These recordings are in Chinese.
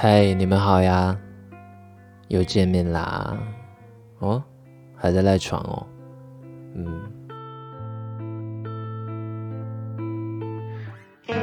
嗨，你们好呀，又见面啦！哦，还在赖床哦，嗯。音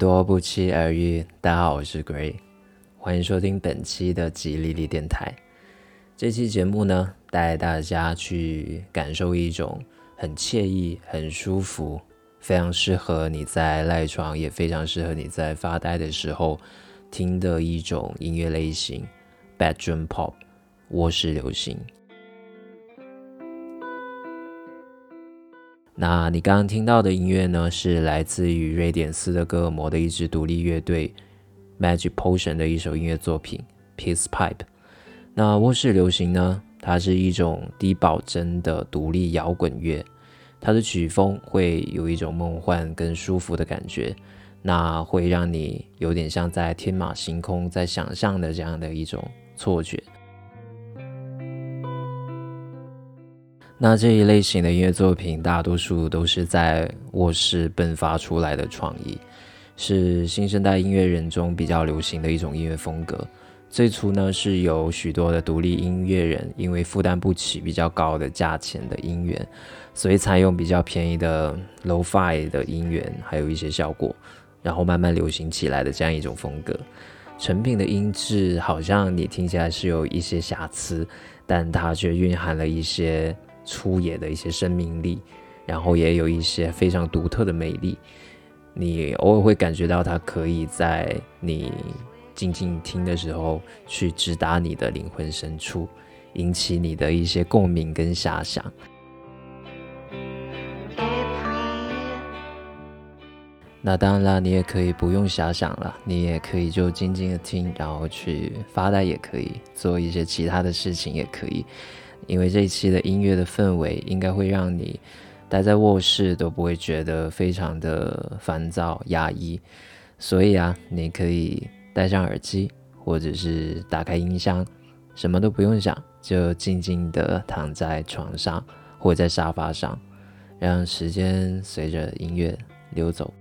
多，不期而遇。大家好，我是 Gray，欢迎收听本期的吉利利电台。这期节目呢，带大家去感受一种很惬意、很舒服、非常适合你在赖床，也非常适合你在发呆的时候听的一种音乐类型 ——Bedroom Pop（ 卧室流行）。那你刚刚听到的音乐呢，是来自于瑞典斯德哥尔摩的一支独立乐队 Magic Potion 的一首音乐作品《Peace Pipe》。那卧室流行呢？它是一种低保真的独立摇滚乐，它的曲风会有一种梦幻跟舒服的感觉，那会让你有点像在天马行空，在想象的这样的一种错觉。那这一类型的音乐作品，大多数都是在卧室迸发出来的创意，是新生代音乐人中比较流行的一种音乐风格。最初呢，是有许多的独立音乐人，因为负担不起比较高的价钱的音源，所以采用比较便宜的 lo-fi 的音源，还有一些效果，然后慢慢流行起来的这样一种风格。成品的音质好像你听起来是有一些瑕疵，但它却蕴含了一些粗野的一些生命力，然后也有一些非常独特的魅力。你偶尔会感觉到它可以在你。静静听的时候，去直达你的灵魂深处，引起你的一些共鸣跟遐想。那当然啦，你也可以不用遐想了，你也可以就静静的听，然后去发呆也可以，做一些其他的事情也可以。因为这一期的音乐的氛围，应该会让你待在卧室都不会觉得非常的烦躁压抑。所以啊，你可以。戴上耳机，或者是打开音箱，什么都不用想，就静静的躺在床上或在沙发上，让时间随着音乐流走。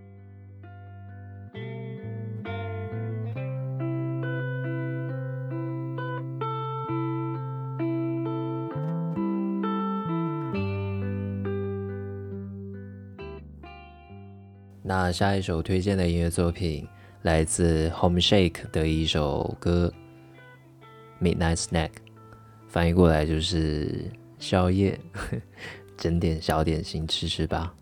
下一首推荐的音乐作品。来自 Home Shake 的一首歌《Midnight Snack》，翻译过来就是宵夜，整点小点心吃吃吧。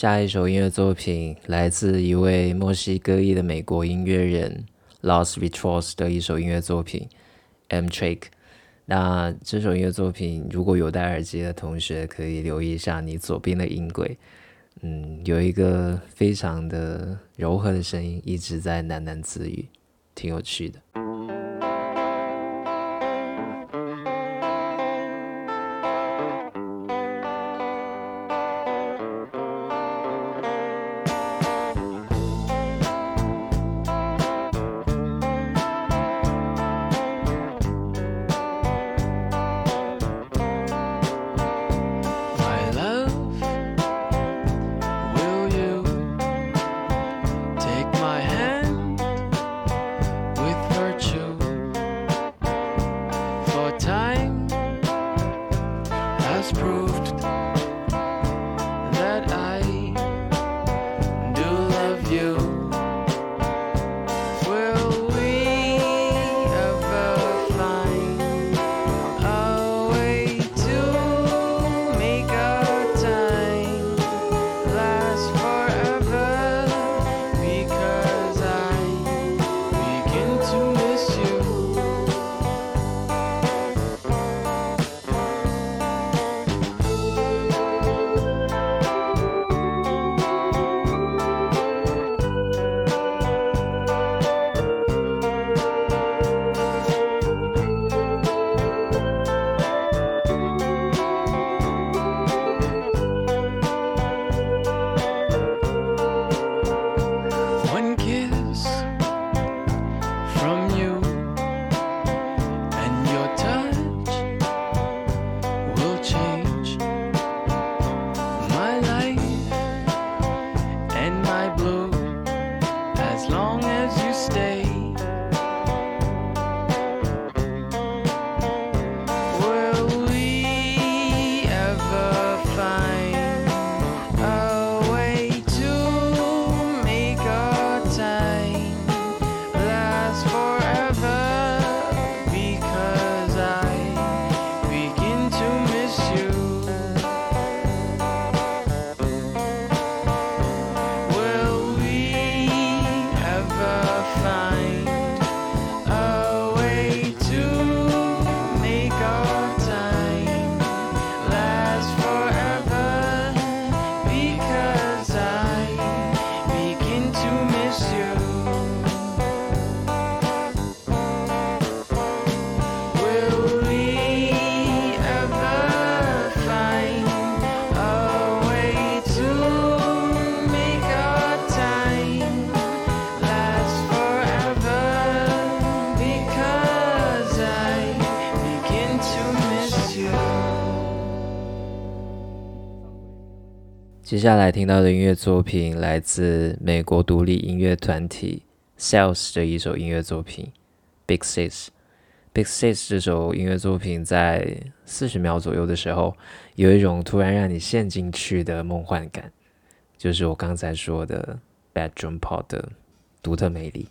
下一首音乐作品来自一位墨西哥裔的美国音乐人 Los Vitros 的一首音乐作品 M Trick。那这首音乐作品，如果有戴耳机的同学可以留意一下你左边的音轨，嗯，有一个非常的柔和的声音一直在喃喃自语，挺有趣的。接下来听到的音乐作品来自美国独立音乐团体 Sales 的一首音乐作品《Big Six》。《Big Six》这首音乐作品在四十秒左右的时候，有一种突然让你陷进去的梦幻感，就是我刚才说的 Bedroom Pop 的独特魅力。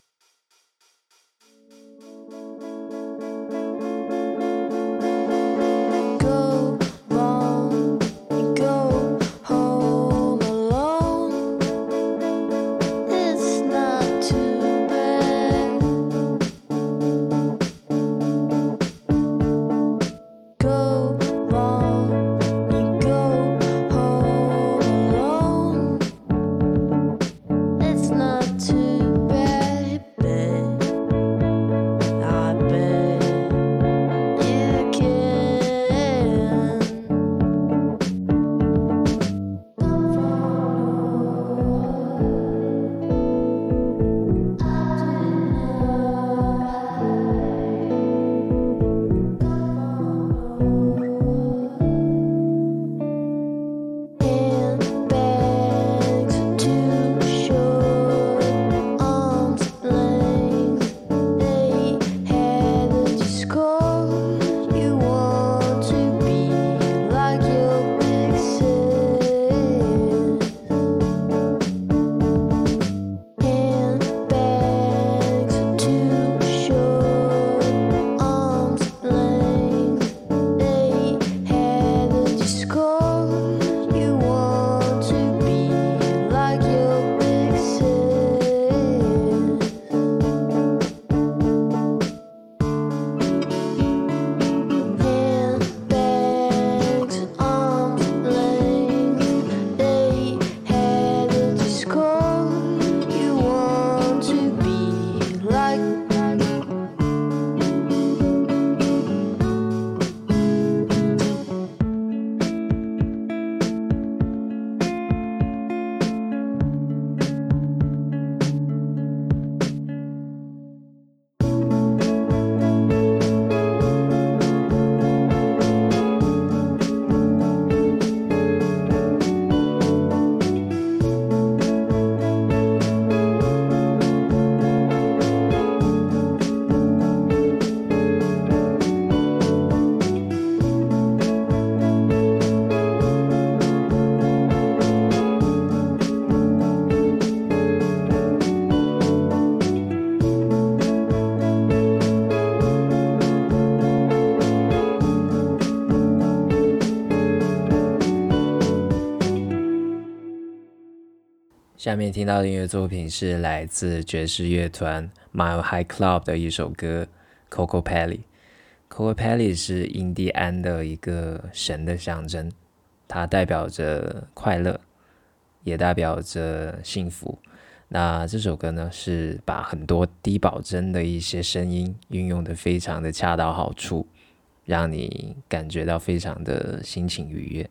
下面听到的音乐作品是来自爵士乐团 Mile High Club 的一首歌《Coco Pelli》。Coco Pelli 是印第安的一个神的象征，它代表着快乐，也代表着幸福。那这首歌呢，是把很多低保真的一些声音运用的非常的恰到好处，让你感觉到非常的心情愉悦。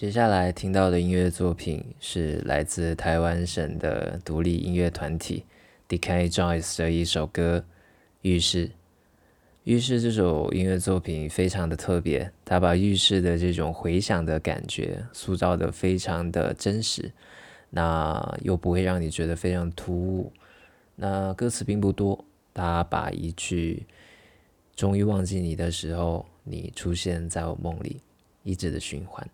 接下来听到的音乐作品是来自台湾省的独立音乐团体 Decay Joyce 的一首歌《浴室》。浴室这首音乐作品非常的特别，它把浴室的这种回响的感觉塑造的非常的真实，那又不会让你觉得非常突兀。那歌词并不多，它把一句“终于忘记你的时候，你出现在我梦里”一直的循环。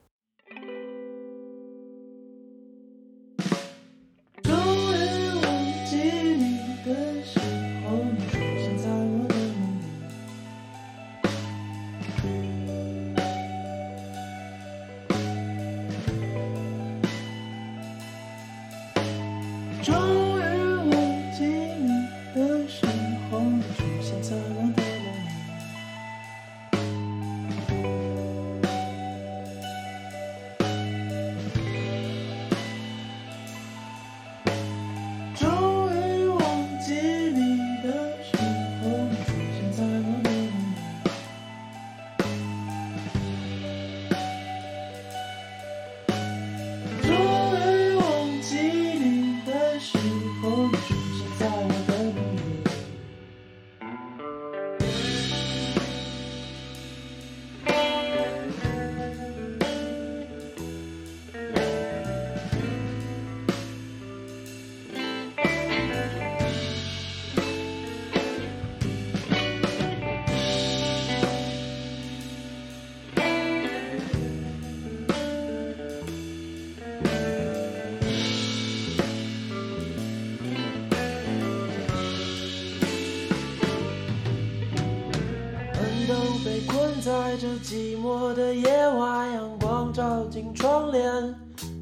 在这寂寞的夜晚，阳光照进窗帘，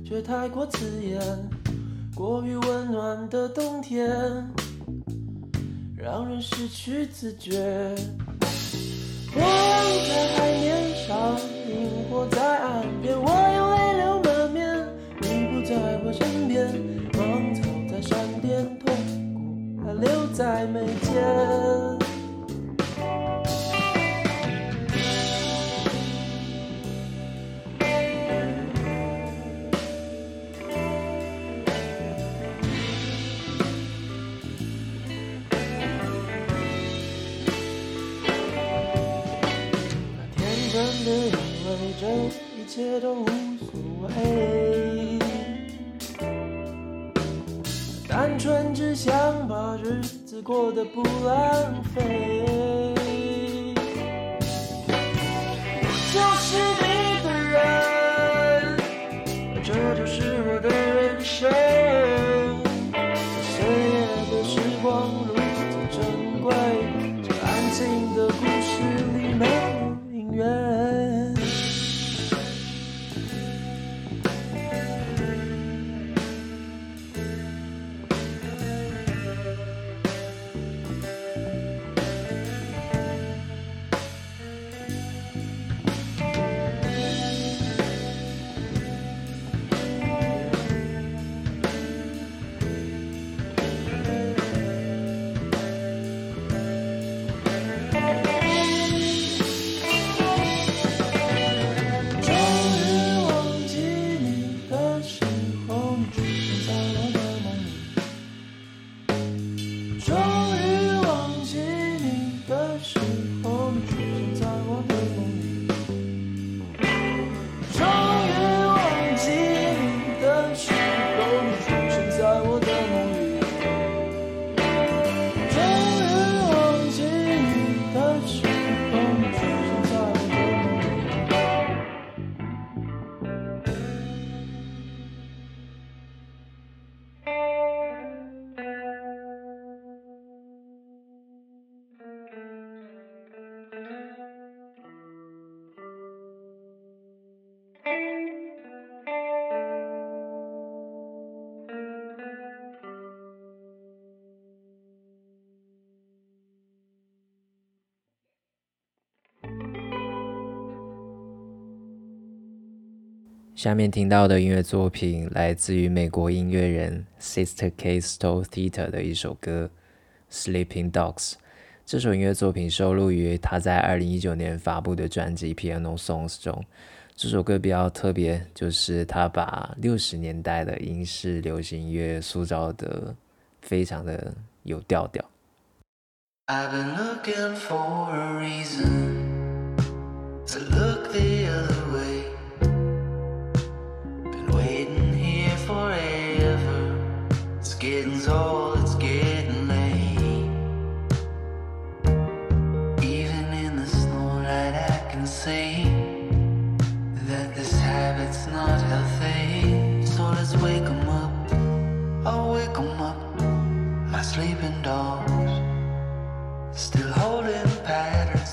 却太过刺眼。过于温暖的冬天，让人失去自觉。我望在海面上，萤火在岸边，我又泪流满面。你不在我身边，芒草在山巅，痛苦还留在眉间。这一切都无所谓，单纯只想把日子过得不浪费。我就是你的人，这就是我的人生。里。下面听到的音乐作品来自于美国音乐人 Sister K Stole Theater 的一首歌《Sleeping Dogs》。这首音乐作品收录于他在二零一九年发布的专辑《Piano Songs》中。这首歌比较特别，就是他把六十年代的英式流行音乐塑造的非常的有调调。I've been looking for a reason to look the other way. Sleeping dogs. Still holding patterns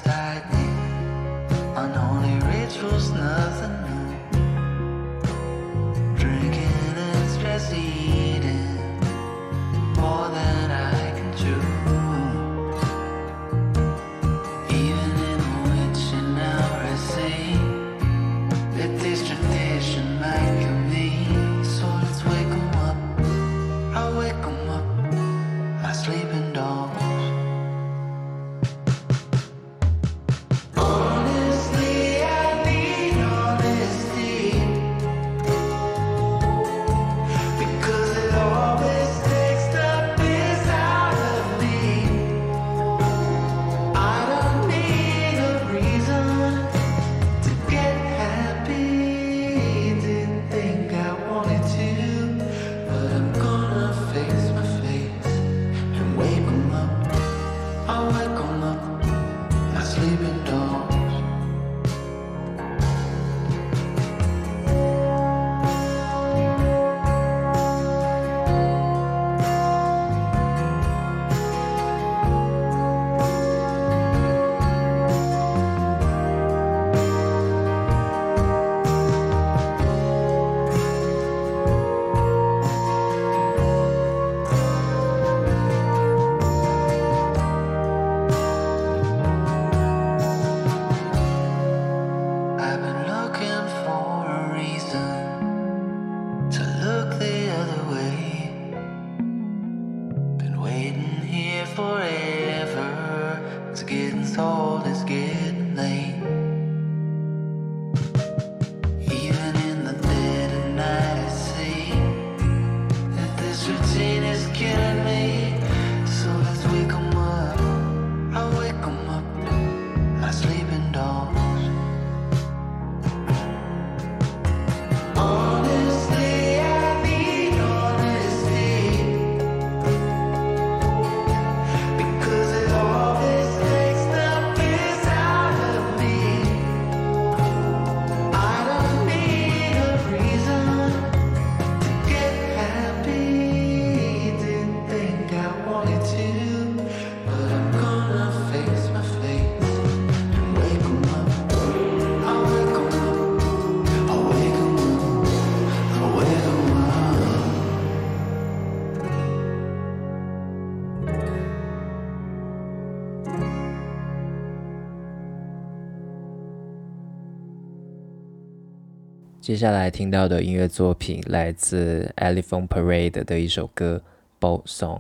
接下来听到的音乐作品来自 Elephant Parade 的一首歌《Boat Song》。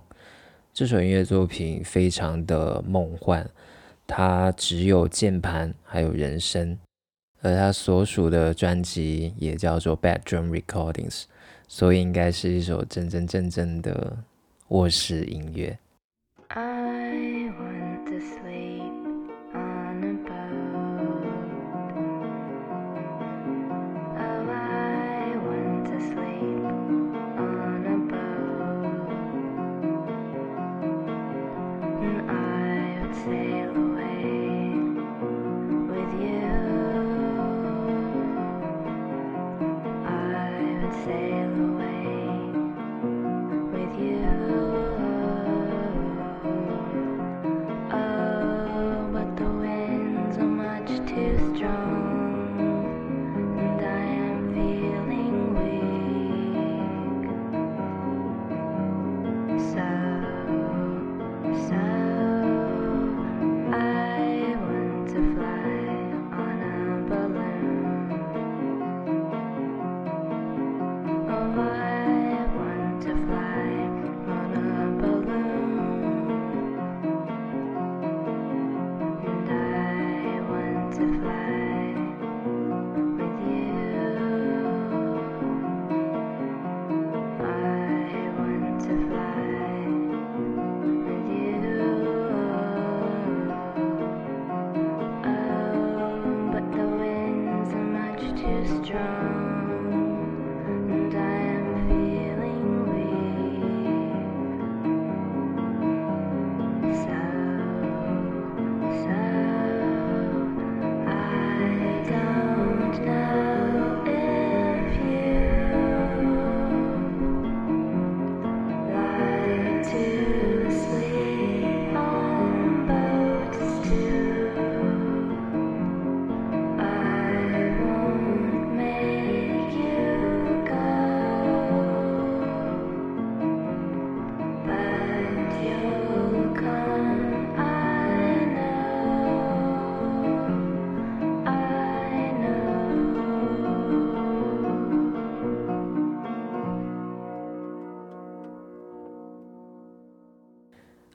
这首音乐作品非常的梦幻，它只有键盘还有人声，而它所属的专辑也叫做 Bedroom Recordings，所以应该是一首真真正正的卧室音乐。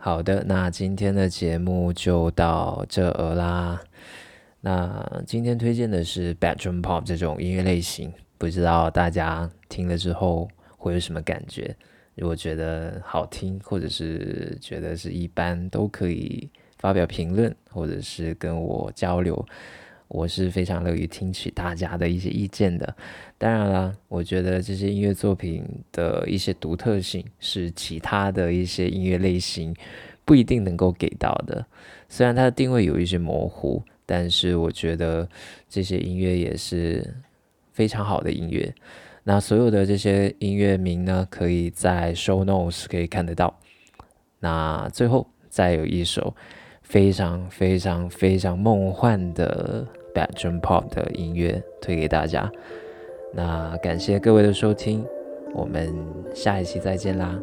好的，那今天的节目就到这儿啦。那今天推荐的是 bedroom pop 这种音乐类型，不知道大家听了之后会有什么感觉？如果觉得好听，或者是觉得是一般，都可以发表评论，或者是跟我交流。我是非常乐于听取大家的一些意见的。当然啦，我觉得这些音乐作品的一些独特性是其他的一些音乐类型不一定能够给到的。虽然它的定位有一些模糊，但是我觉得这些音乐也是非常好的音乐。那所有的这些音乐名呢，可以在 show notes 可以看得到。那最后再有一首非常非常非常梦幻的 bedroom pop 的音乐推给大家。那感谢各位的收听，我们下一期再见啦，